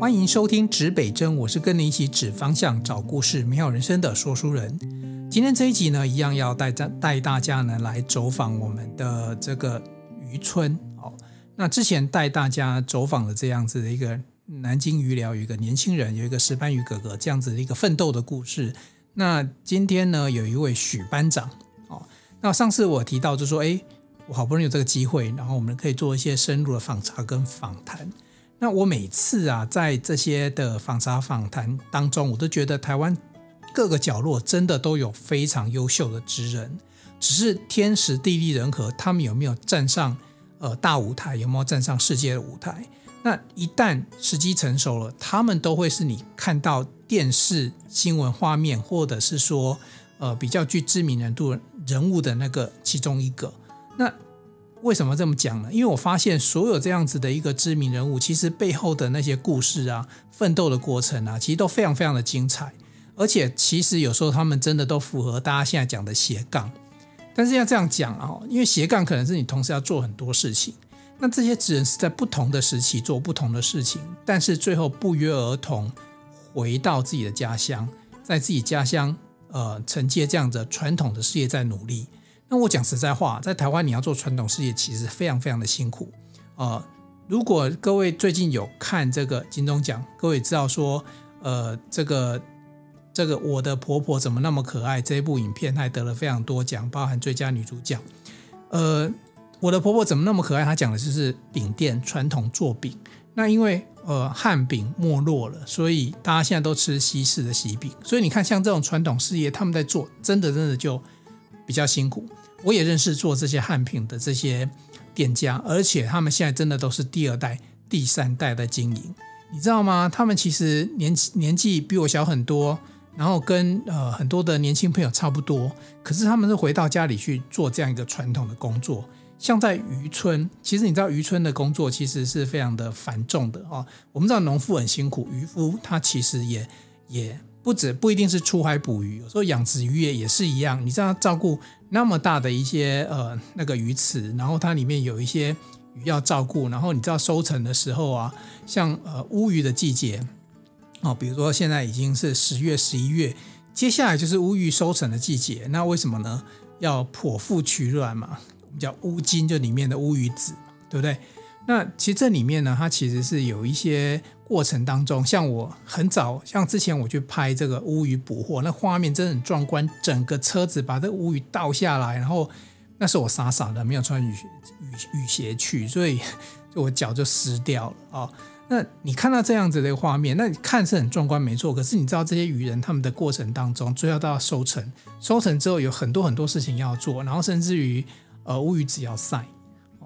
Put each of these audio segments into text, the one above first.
欢迎收听指北针，我是跟你一起指方向、找故事、美好人生的说书人。今天这一集呢，一样要带带大家呢来走访我们的这个渔村。哦，那之前带大家走访的这样子的一个南京渔寮，有一个年轻人，有一个石斑鱼哥哥这样子的一个奋斗的故事。那今天呢，有一位许班长。哦，那上次我提到就说，哎，我好不容易有这个机会，然后我们可以做一些深入的访查跟访谈。那我每次啊，在这些的访查访谈当中，我都觉得台湾各个角落真的都有非常优秀的职人，只是天时地利人和，他们有没有站上呃大舞台，有没有站上世界的舞台？那一旦时机成熟了，他们都会是你看到电视新闻画面，或者是说呃比较具知名人度人物的那个其中一个。那为什么这么讲呢？因为我发现所有这样子的一个知名人物，其实背后的那些故事啊、奋斗的过程啊，其实都非常非常的精彩。而且其实有时候他们真的都符合大家现在讲的斜杠。但是要这样讲啊，因为斜杠可能是你同时要做很多事情。那这些职人是在不同的时期做不同的事情，但是最后不约而同回到自己的家乡，在自己家乡呃承接这样的传统的事业在努力。那我讲实在话，在台湾你要做传统事业，其实非常非常的辛苦。呃，如果各位最近有看这个金钟奖，各位知道说，呃，这个这个我的婆婆怎么那么可爱这一部影片，还得了非常多奖，包含最佳女主角。呃，我的婆婆怎么那么可爱？她讲的就是饼店传统做饼。那因为呃汉饼没落了，所以大家现在都吃西式的喜饼。所以你看，像这种传统事业，他们在做，真的真的就比较辛苦。我也认识做这些汉品的这些店家，而且他们现在真的都是第二代、第三代的经营，你知道吗？他们其实年年纪比我小很多，然后跟呃很多的年轻朋友差不多，可是他们是回到家里去做这样一个传统的工作。像在渔村，其实你知道渔村的工作其实是非常的繁重的啊。我们知道农夫很辛苦，渔夫他其实也也。不止不一定是出海捕鱼，有时候养殖渔业也是一样。你知道照顾那么大的一些呃那个鱼池，然后它里面有一些鱼要照顾，然后你知道收成的时候啊，像呃乌鱼的季节哦，比如说现在已经是十月十一月，接下来就是乌鱼收成的季节。那为什么呢？要剖腹取卵嘛，我们叫乌金，就里面的乌鱼子，对不对？那其实这里面呢，它其实是有一些。过程当中，像我很早，像之前我去拍这个乌鱼捕获，那画面真的很壮观，整个车子把这乌鱼倒下来，然后那时候我傻傻的没有穿雨雨雨鞋去，所以就我脚就湿掉了啊、哦。那你看到这样子的画面，那你看是很壮观，没错。可是你知道这些渔人他们的过程当中，最后都要收成，收成之后有很多很多事情要做，然后甚至于呃乌鱼子要晒，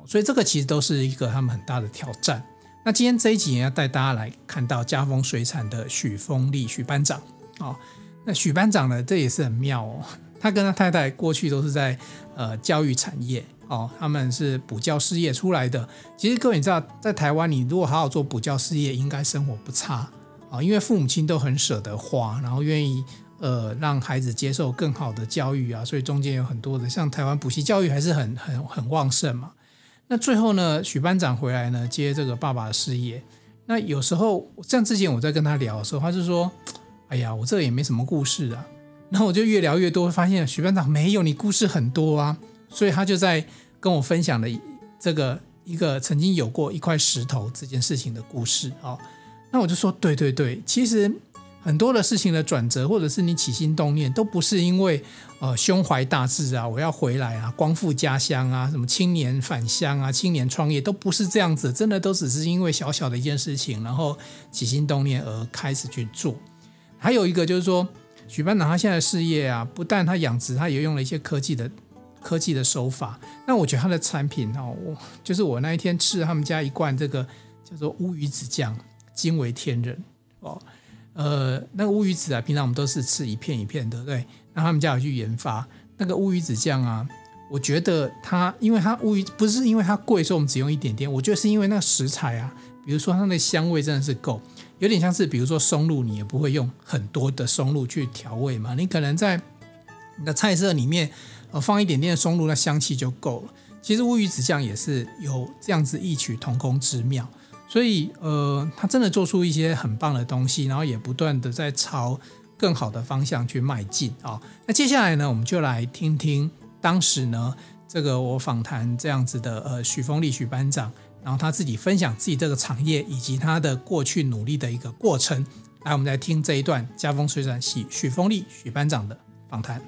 所以这个其实都是一个他们很大的挑战。那今天这一集要带大家来看到佳丰水产的许丰利许班长哦。那许班长呢，这也是很妙哦。他跟他太太过去都是在呃教育产业哦，他们是补教事业出来的。其实各位你知道，在台湾你如果好好做补教事业，应该生活不差啊，因为父母亲都很舍得花，然后愿意呃让孩子接受更好的教育啊，所以中间有很多的像台湾补习教育还是很很很旺盛嘛。那最后呢，许班长回来呢，接这个爸爸的事业。那有时候像之前我在跟他聊的时候，他就说：“哎呀，我这也没什么故事啊。”然后我就越聊越多，发现许班长没有你故事很多啊。所以他就在跟我分享了这个一个曾经有过一块石头这件事情的故事啊。那我就说：“对对对，其实。”很多的事情的转折，或者是你起心动念，都不是因为呃胸怀大志啊，我要回来啊，光复家乡啊，什么青年返乡啊，青年创业，都不是这样子，真的都只是因为小小的一件事情，然后起心动念而开始去做。还有一个就是说，许班长他现在的事业啊，不但他养殖，他也用了一些科技的科技的手法。那我觉得他的产品哦，我就是我那一天吃了他们家一罐这个叫做乌鱼子酱，惊为天人哦。呃，那个乌鱼子啊，平常我们都是吃一片一片的，对不对？那他们家有去研发那个乌鱼子酱啊，我觉得它，因为它乌鱼不是因为它贵，所以我们只用一点点。我觉得是因为那个食材啊，比如说它的香味真的是够，有点像是比如说松露，你也不会用很多的松露去调味嘛，你可能在你的菜色里面呃放一点点松露，那香气就够了。其实乌鱼子酱也是有这样子异曲同工之妙。所以呃，他真的做出一些很棒的东西，然后也不断的在朝更好的方向去迈进啊、那接下来呢，我们就来听听当时呢，这个我访谈这样子的呃许丰力许班长，然后他自己分享自己这个产业以及他的过去努力的一个过程。来，我们来听这一段家风水产系许丰力许班长的访谈。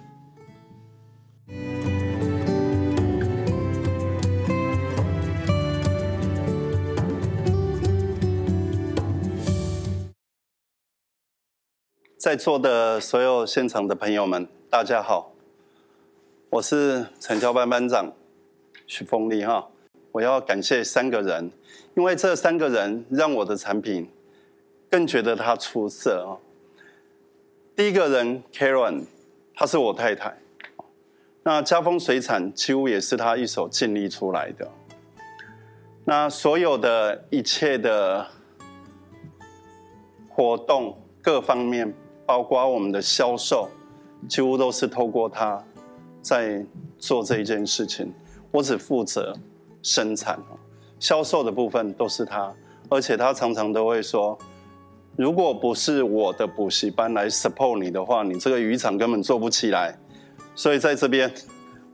在座的所有现场的朋友们，大家好，我是产销班班长许凤丽哈。我要感谢三个人，因为这三个人让我的产品更觉得它出色啊。第一个人 Karen，她是我太太，那嘉丰水产几乎也是她一手建立出来的。那所有的一切的活动各方面。包括我们的销售，几乎都是透过他在做这一件事情。我只负责生产，销售的部分都是他。而且他常常都会说：“如果不是我的补习班来 support 你的话，你这个渔场根本做不起来。”所以在这边，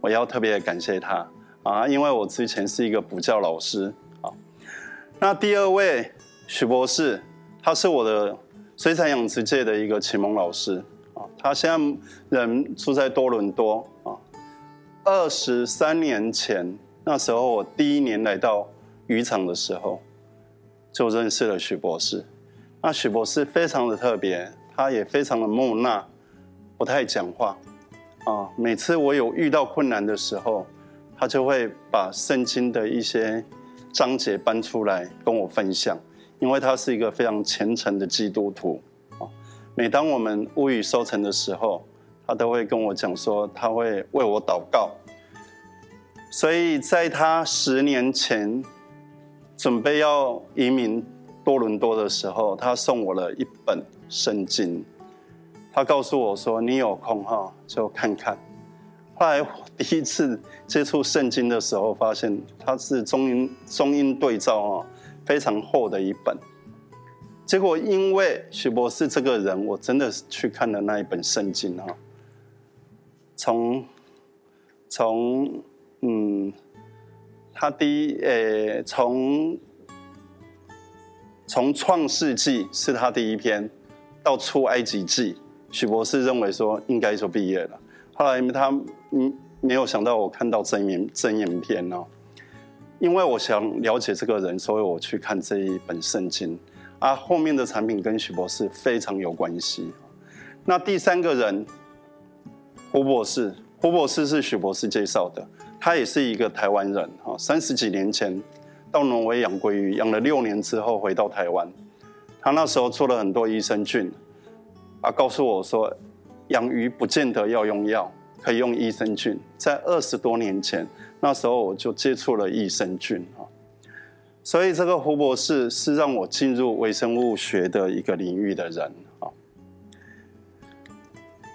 我要特别感谢他啊，因为我之前是一个补教老师啊。那第二位许博士，他是我的。水产养殖界的一个启蒙老师啊，他现在人住在多伦多啊。二十三年前，那时候我第一年来到渔场的时候，就认识了许博士。那许博士非常的特别，他也非常的木讷，不太讲话啊。每次我有遇到困难的时候，他就会把圣经的一些章节搬出来跟我分享。因为他是一个非常虔诚的基督徒，啊，每当我们乌鱼收成的时候，他都会跟我讲说，他会为我祷告。所以在他十年前准备要移民多伦多的时候，他送我了一本圣经，他告诉我说：“你有空哈就看看。”后来我第一次接触圣经的时候，发现它是中英中英对照啊。非常厚的一本，结果因为许博士这个人，我真的是去看了那一本圣经哈。从从嗯，他第一诶，从从创世纪是他第一篇，到出埃及记，许博士认为说应该就毕业了。后来他嗯没有想到我看到真言真言篇哦。因为我想了解这个人，所以我去看这一本圣经啊。后面的产品跟许博士非常有关系。那第三个人胡博士，胡博士是许博士介绍的，他也是一个台湾人哈。三十几年前到挪威养鲑鱼，养了六年之后回到台湾，他那时候做了很多益生菌啊，告诉我说养鱼不见得要用药，可以用益生菌。在二十多年前。那时候我就接触了益生菌啊，所以这个胡博士是让我进入微生物学的一个领域的人啊。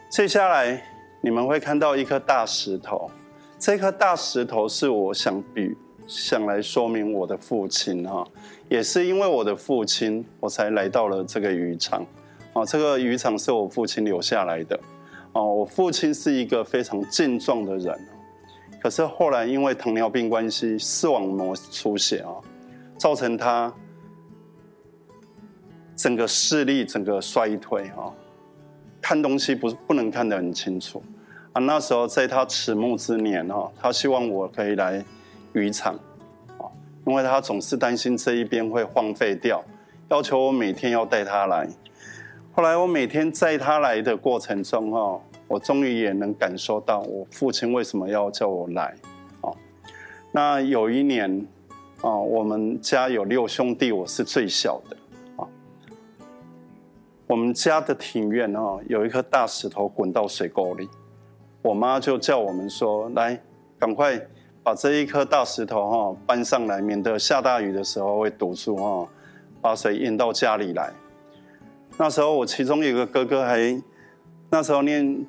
接下来你们会看到一颗大石头，这颗大石头是我想比想来说明我的父亲哈，也是因为我的父亲我才来到了这个渔场啊。这个渔场是我父亲留下来的啊，我父亲是一个非常健壮的人。可是后来因为糖尿病关系，视网膜出血啊，造成他整个视力整个衰退啊，看东西不不能看得很清楚啊。那时候在他迟暮之年啊，他希望我可以来渔场啊，因为他总是担心这一边会荒废掉，要求我每天要带他来。后来我每天载他来的过程中啊。我终于也能感受到我父亲为什么要叫我来，那有一年，啊，我们家有六兄弟，我是最小的，啊，我们家的庭院啊，有一颗大石头滚到水沟里，我妈就叫我们说，来，赶快把这一颗大石头哈搬上来，免得下大雨的时候会堵住哈，把水淹到家里来。那时候我其中有一个哥哥还，那时候念。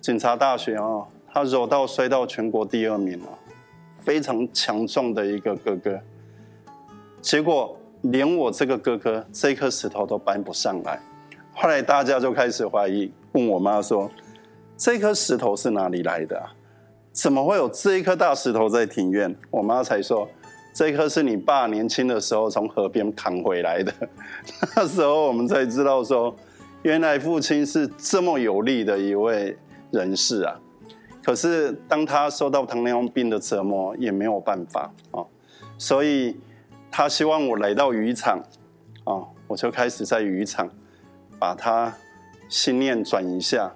警察大学啊，他柔道摔到全国第二名啊，非常强壮的一个哥哥。结果连我这个哥哥这颗石头都搬不上来。后来大家就开始怀疑，问我妈说：“这颗石头是哪里来的啊？怎么会有这一颗大石头在庭院？”我妈才说：“这颗是你爸年轻的时候从河边扛回来的。”那时候我们才知道说，原来父亲是这么有力的一位人士啊。可是当他受到糖尿病的折磨，也没有办法啊。所以他希望我来到渔场啊，我就开始在渔场。把他心念转一下，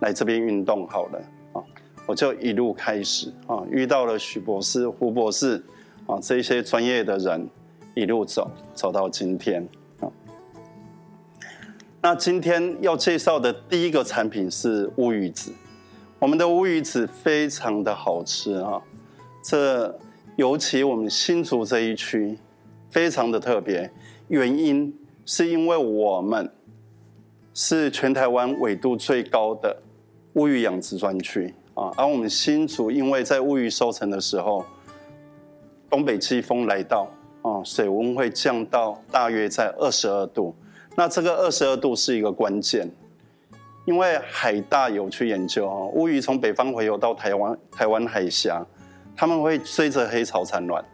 来这边运动好了啊！我就一路开始啊，遇到了许博士、胡博士啊这些专业的人，一路走走到今天。那今天要介绍的第一个产品是乌鱼子，我们的乌鱼子非常的好吃啊！这尤其我们新竹这一区非常的特别，原因是因为我们。是全台湾纬度最高的乌鱼养殖专区啊，而我们新竹因为在乌鱼收成的时候，东北季风来到啊，水温会降到大约在二十二度。那这个二十二度是一个关键，因为海大有去研究啊，乌鱼从北方洄游到台湾台湾海峡，他们会追着黑潮产卵，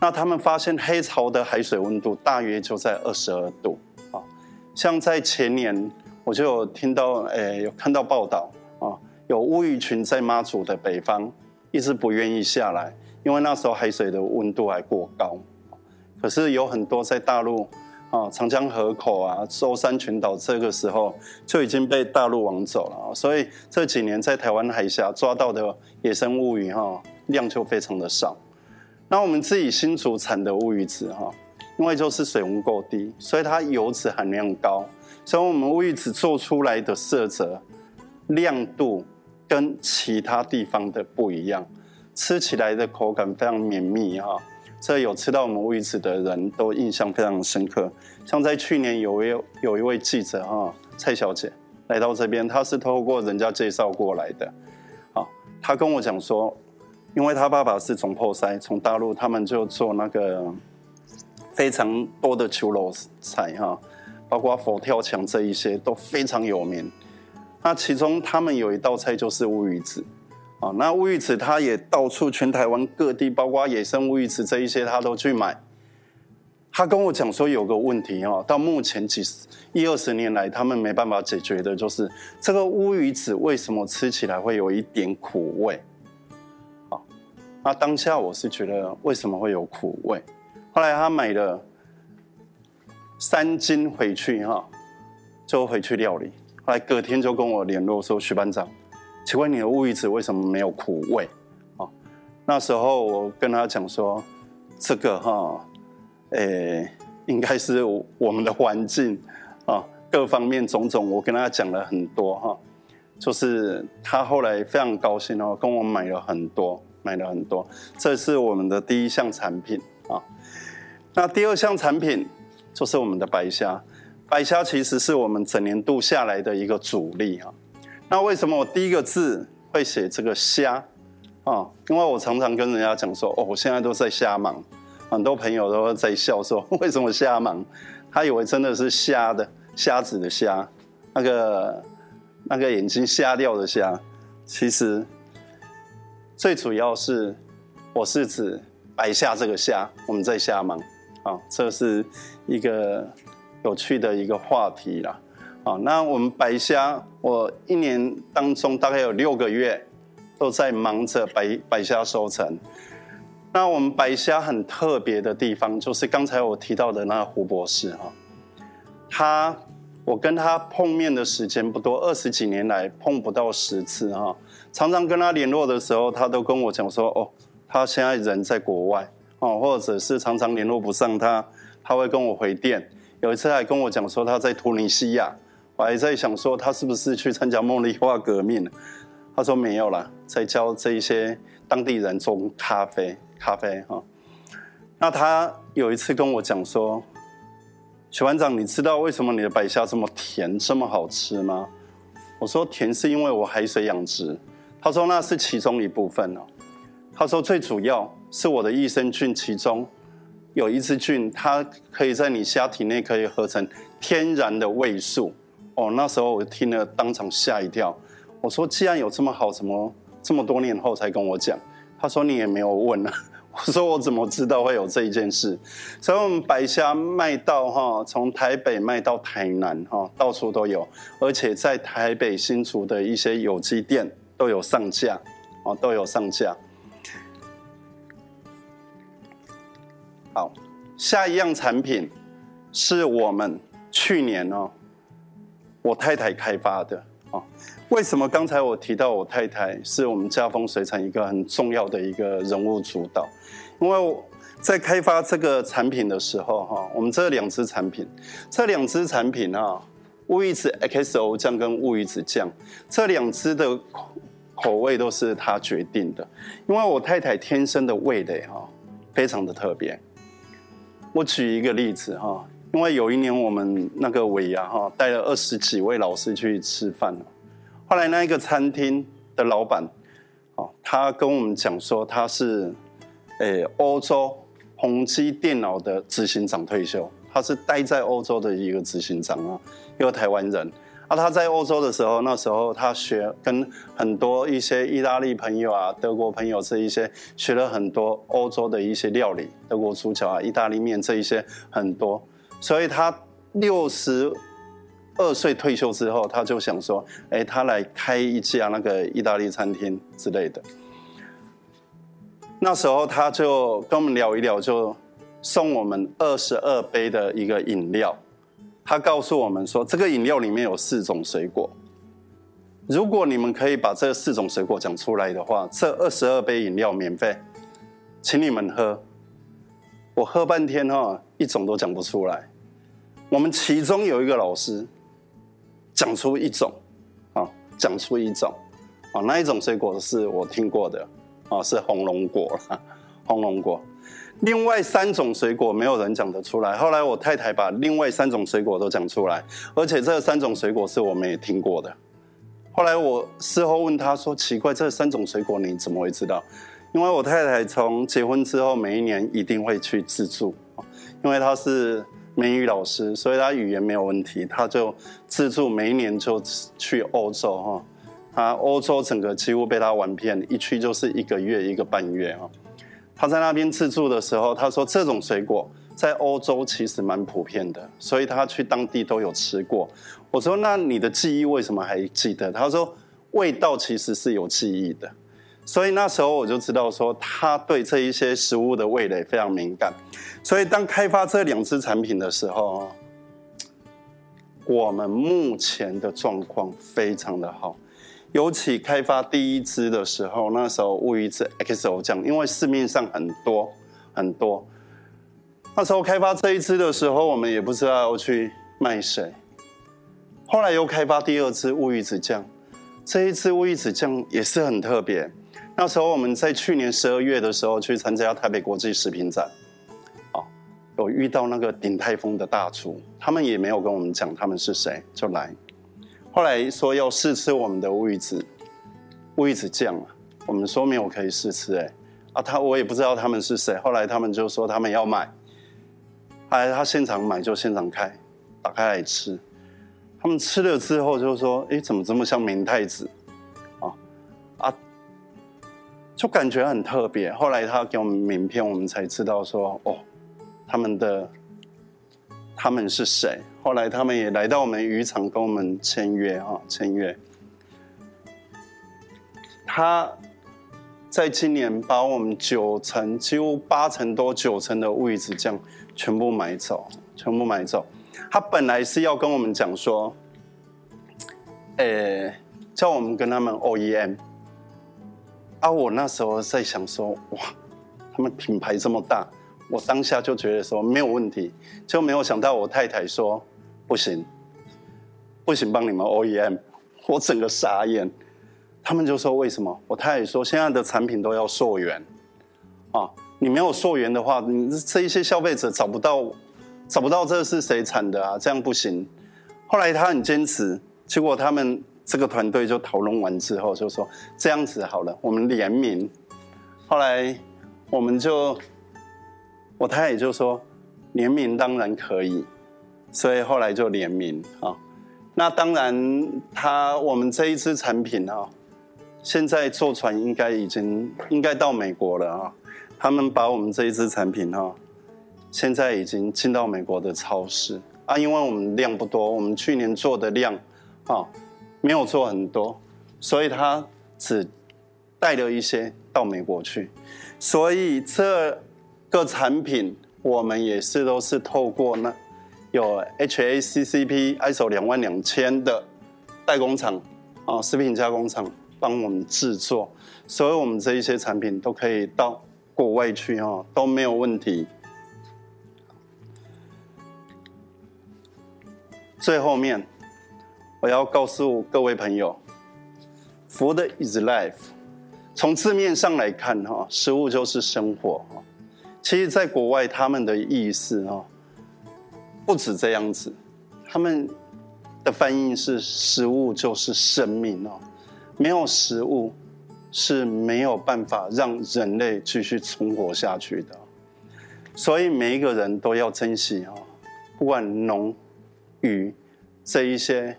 那他们发现黑潮的海水温度大约就在二十二度啊。像在前年，我就有听到，诶，有看到报道啊，有乌鱼群在妈祖的北方一直不愿意下来，因为那时候海水的温度还过高。可是有很多在大陆啊，长江河口啊，舟山群岛，这个时候就已经被大陆网走了。所以这几年在台湾海峡抓到的野生乌鱼哈量就非常的少。那我们自己新竹产的乌鱼子哈。因为就是水温够低，所以它油脂含量高，所以我们乌鱼子做出来的色泽、亮度跟其他地方的不一样，吃起来的口感非常绵密哈。这有吃到我们乌鱼子的人都印象非常深刻。像在去年有一有一位记者哈蔡小姐来到这边，她是透过人家介绍过来的，啊，她跟我讲说，因为她爸爸是总铺师，从大陆他们就做那个。非常多的秋楼菜哈，包括佛跳墙这一些都非常有名。那其中他们有一道菜就是乌鱼子啊，那乌鱼子他也到处全台湾各地，包括野生乌鱼子这一些他都去买。他跟我讲说有个问题哦，到目前几十一二十年来他们没办法解决的就是这个乌鱼子为什么吃起来会有一点苦味？啊，那当下我是觉得为什么会有苦味？后来他买了三斤回去哈，就回去料理。后来隔天就跟我联络说：“徐班长，请问你的乌鱼子为什么没有苦味？”哦，那时候我跟他讲说：“这个哈，诶，应该是我们的环境啊，各方面种种。”我跟他讲了很多哈，就是他后来非常高兴哦，跟我买了很多，买了很多。这是我们的第一项产品啊。那第二项产品就是我们的白虾，白虾其实是我们整年度下来的一个主力哈。那为什么我第一个字会写这个虾啊？因为我常常跟人家讲说，哦，我现在都在瞎忙，很多朋友都在笑说，为什么瞎忙？他以为真的是瞎的，瞎子的瞎，那个那个眼睛瞎掉的瞎。其实最主要是我是指白虾这个虾，我们在瞎忙。啊，这是一个有趣的一个话题啦。啊，那我们白虾，我一年当中大概有六个月都在忙着白白虾收成。那我们白虾很特别的地方，就是刚才我提到的那个胡博士哈，他我跟他碰面的时间不多，二十几年来碰不到十次哈。常常跟他联络的时候，他都跟我讲说，哦，他现在人在国外。哦，或者是常常联络不上他，他会跟我回电。有一次还跟我讲说他在突尼西亚，我还在想说他是不是去参加茉莉花革命。他说没有啦，在教这一些当地人种咖啡，咖啡哈。那他有一次跟我讲说，许班长，你知道为什么你的白虾这么甜，这么好吃吗？我说甜是因为我海水养殖。他说那是其中一部分哦。他说最主要。是我的益生菌其中有一支菌，它可以在你虾体内可以合成天然的胃素。哦，那时候我听了当场吓一跳。我说：“既然有这么好，怎么这么多年后才跟我讲？”他说：“你也没有问啊。”我说：“我怎么知道会有这一件事？”所以，我们白虾卖到哈，从台北卖到台南哈，到处都有，而且在台北新竹的一些有机店都有上架，哦，都有上架。好，下一样产品是我们去年哦。我太太开发的啊？为什么刚才我提到我太太是我们家丰水产一个很重要的一个人物主导？因为我在开发这个产品的时候，哈，我们这两支产品，这两支产品啊，乌鱼子 XO 酱跟乌鱼子酱这两支的口口味都是他决定的，因为我太太天生的味蕾哈，非常的特别。我举一个例子哈。因为有一年我们那个尾牙哈，带了二十几位老师去吃饭，后来那一个餐厅的老板，哦，他跟我们讲说他是，诶，欧洲宏基电脑的执行长退休，他是待在欧洲的一个执行长啊，一个台湾人。啊，他在欧洲的时候，那时候他学跟很多一些意大利朋友啊、德国朋友这一些学了很多欧洲的一些料理，德国猪脚啊、意大利面这一些很多。所以他六十二岁退休之后，他就想说：“哎，他来开一家那个意大利餐厅之类的。”那时候他就跟我们聊一聊，就送我们二十二杯的一个饮料。他告诉我们说：“这个饮料里面有四种水果，如果你们可以把这四种水果讲出来的话，这二十二杯饮料免费，请你们喝。”我喝半天哈，一种都讲不出来。我们其中有一个老师讲出一种，啊，讲出一种，啊，那一种水果是我听过的，啊，是红龙果，红龙果。另外三种水果没有人讲得出来。后来我太太把另外三种水果都讲出来，而且这三种水果是我们也听过的。后来我事后问他说：“奇怪，这三种水果你怎么会知道？”因为我太太从结婚之后，每一年一定会去自助，因为她是美语老师，所以她语言没有问题，她就自助，每一年就去欧洲哈，她欧洲整个几乎被她玩遍，一去就是一个月一个半月啊。她在那边自助的时候，她说这种水果在欧洲其实蛮普遍的，所以她去当地都有吃过。我说那你的记忆为什么还记得？她说味道其实是有记忆的。所以那时候我就知道说，他对这一些食物的味蕾非常敏感。所以当开发这两支产品的时候，我们目前的状况非常的好。尤其开发第一支的时候，那时候乌鱼子 XO 酱，因为市面上很多很多。那时候开发这一支的时候，我们也不知道要去卖谁。后来又开发第二支乌鱼子酱，这一支乌鱼子酱也是很特别。那时候我们在去年十二月的时候去参加台北国际食品展，哦，有遇到那个鼎泰丰的大厨，他们也没有跟我们讲他们是谁，就来，后来说要试吃我们的乌鱼子，乌鱼子酱啊，我们说没有可以试吃，哎，啊他我也不知道他们是谁，后来他们就说他们要买，后来他现场买就现场开，打开来吃，他们吃了之后就说，哎，怎么这么像明太子？就感觉很特别。后来他给我们名片，我们才知道说，哦，他们的他们是谁？后来他们也来到我们渔场跟我们签约啊，签约。他在今年把我们九成，几乎八成多九成的位置，这样全部买走，全部买走。他本来是要跟我们讲说，诶，叫我们跟他们 OEM。啊！我那时候在想说，哇，他们品牌这么大，我当下就觉得说没有问题，就没有想到我太太说不行，不行，帮你们 OEM，我整个傻眼。他们就说为什么？我太太说现在的产品都要溯源，啊，你没有溯源的话，你这一些消费者找不到，找不到这是谁产的啊，这样不行。后来他很坚持，结果他们。这个团队就讨论完之后，就说这样子好了，我们联名。后来我们就我太太就说联名当然可以，所以后来就联名啊。那当然，他我们这一支产品啊，现在坐船应该已经应该到美国了啊。他们把我们这一支产品哈，现在已经进到美国的超市啊，因为我们量不多，我们去年做的量啊没有做很多，所以他只带了一些到美国去，所以这个产品我们也是都是透过那。有 HACCP ISO 两万两千的代工厂啊，食品加工厂帮我们制作，所以我们这一些产品都可以到国外去啊，都没有问题。最后面我要告诉各位朋友，Food is life。从字面上来看哈，食物就是生活哈。其实，在国外他们的意思哈。不止这样子，他们的翻译是“食物就是生命”哦，没有食物是没有办法让人类继续存活下去的。所以每一个人都要珍惜哦，不管农、渔这一些，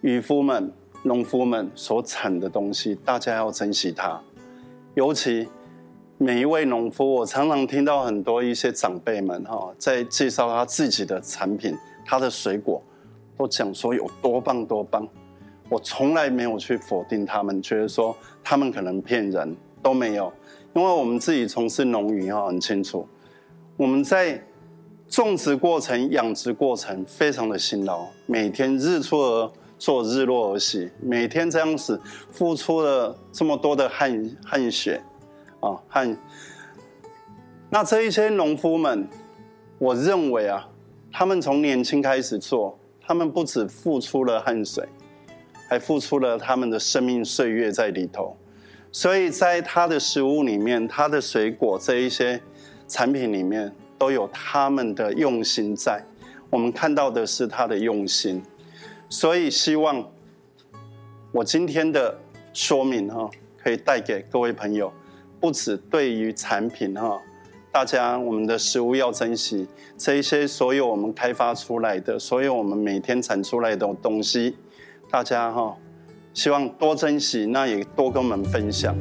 渔夫们、农夫们所产的东西，大家要珍惜它，尤其。每一位农夫，我常常听到很多一些长辈们哈，在介绍他自己的产品，他的水果，都讲说有多棒多棒。我从来没有去否定他们，觉得说他们可能骗人，都没有。因为我们自己从事农渔哈，很清楚，我们在种植过程、养殖过程非常的辛劳，每天日出而做，日落而息，每天这样子付出了这么多的汗汗血。啊，汗那这一些农夫们，我认为啊，他们从年轻开始做，他们不止付出了汗水，还付出了他们的生命岁月在里头。所以在他的食物里面，他的水果这一些产品里面，都有他们的用心在。我们看到的是他的用心，所以希望我今天的说明哈，可以带给各位朋友。不止对于产品哈，大家我们的食物要珍惜这一些，所有我们开发出来的，所有我们每天产出来的东西，大家哈，希望多珍惜，那也多跟我们分享。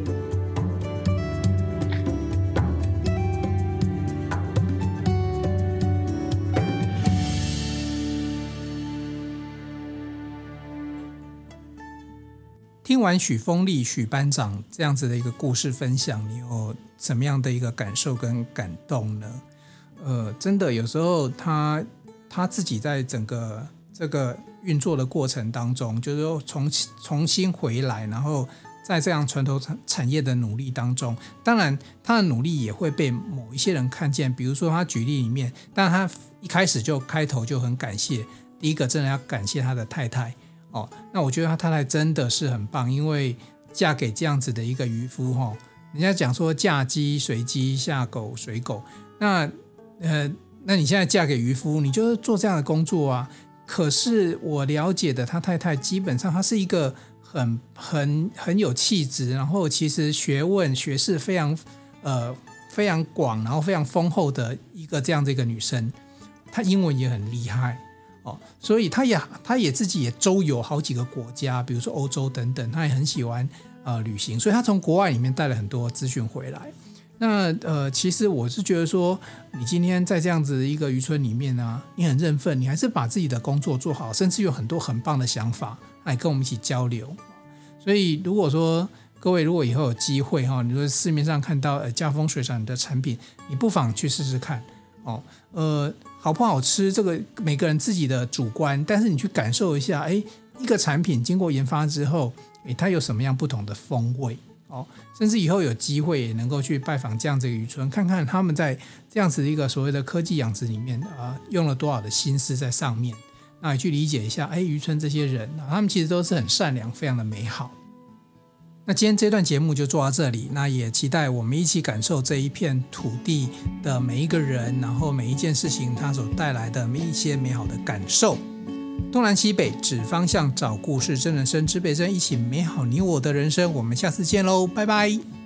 听完许丰利许班长这样子的一个故事分享，你有怎么样的一个感受跟感动呢？呃，真的有时候他他自己在整个这个运作的过程当中，就是说重重新回来，然后在这样传统产产业的努力当中，当然他的努力也会被某一些人看见。比如说他举例里面，但他一开始就开头就很感谢，第一个真的要感谢他的太太。哦，那我觉得他太太真的是很棒，因为嫁给这样子的一个渔夫哈，人家讲说嫁鸡随鸡，嫁狗随狗。那呃，那你现在嫁给渔夫，你就是做这样的工作啊。可是我了解的，他太太基本上她是一个很很很有气质，然后其实学问学识非常呃非常广，然后非常丰厚的一个这样的一个女生，她英文也很厉害。哦，所以他也他也自己也周游好几个国家，比如说欧洲等等，他也很喜欢呃旅行，所以他从国外里面带了很多资讯回来。那呃，其实我是觉得说，你今天在这样子一个渔村里面呢、啊，你很认份，你还是把自己的工作做好，甚至有很多很棒的想法来跟我们一起交流。所以如果说各位如果以后有机会哈，你说市面上看到呃家风水产的产品，你不妨去试试看哦，呃。好不好吃？这个每个人自己的主观，但是你去感受一下，哎，一个产品经过研发之后，哎，它有什么样不同的风味？哦，甚至以后有机会也能够去拜访这样子一个渔村，看看他们在这样子一个所谓的科技养殖里面啊、用了多少的心思在上面，那你去理解一下，哎，渔村这些人啊，他们其实都是很善良，非常的美好。那今天这段节目就做到这里，那也期待我们一起感受这一片土地的每一个人，然后每一件事情它所带来的每一些美好的感受。东南西北指方向，找故事，真人生，指北针，一起美好你我的人生。我们下次见喽，拜拜。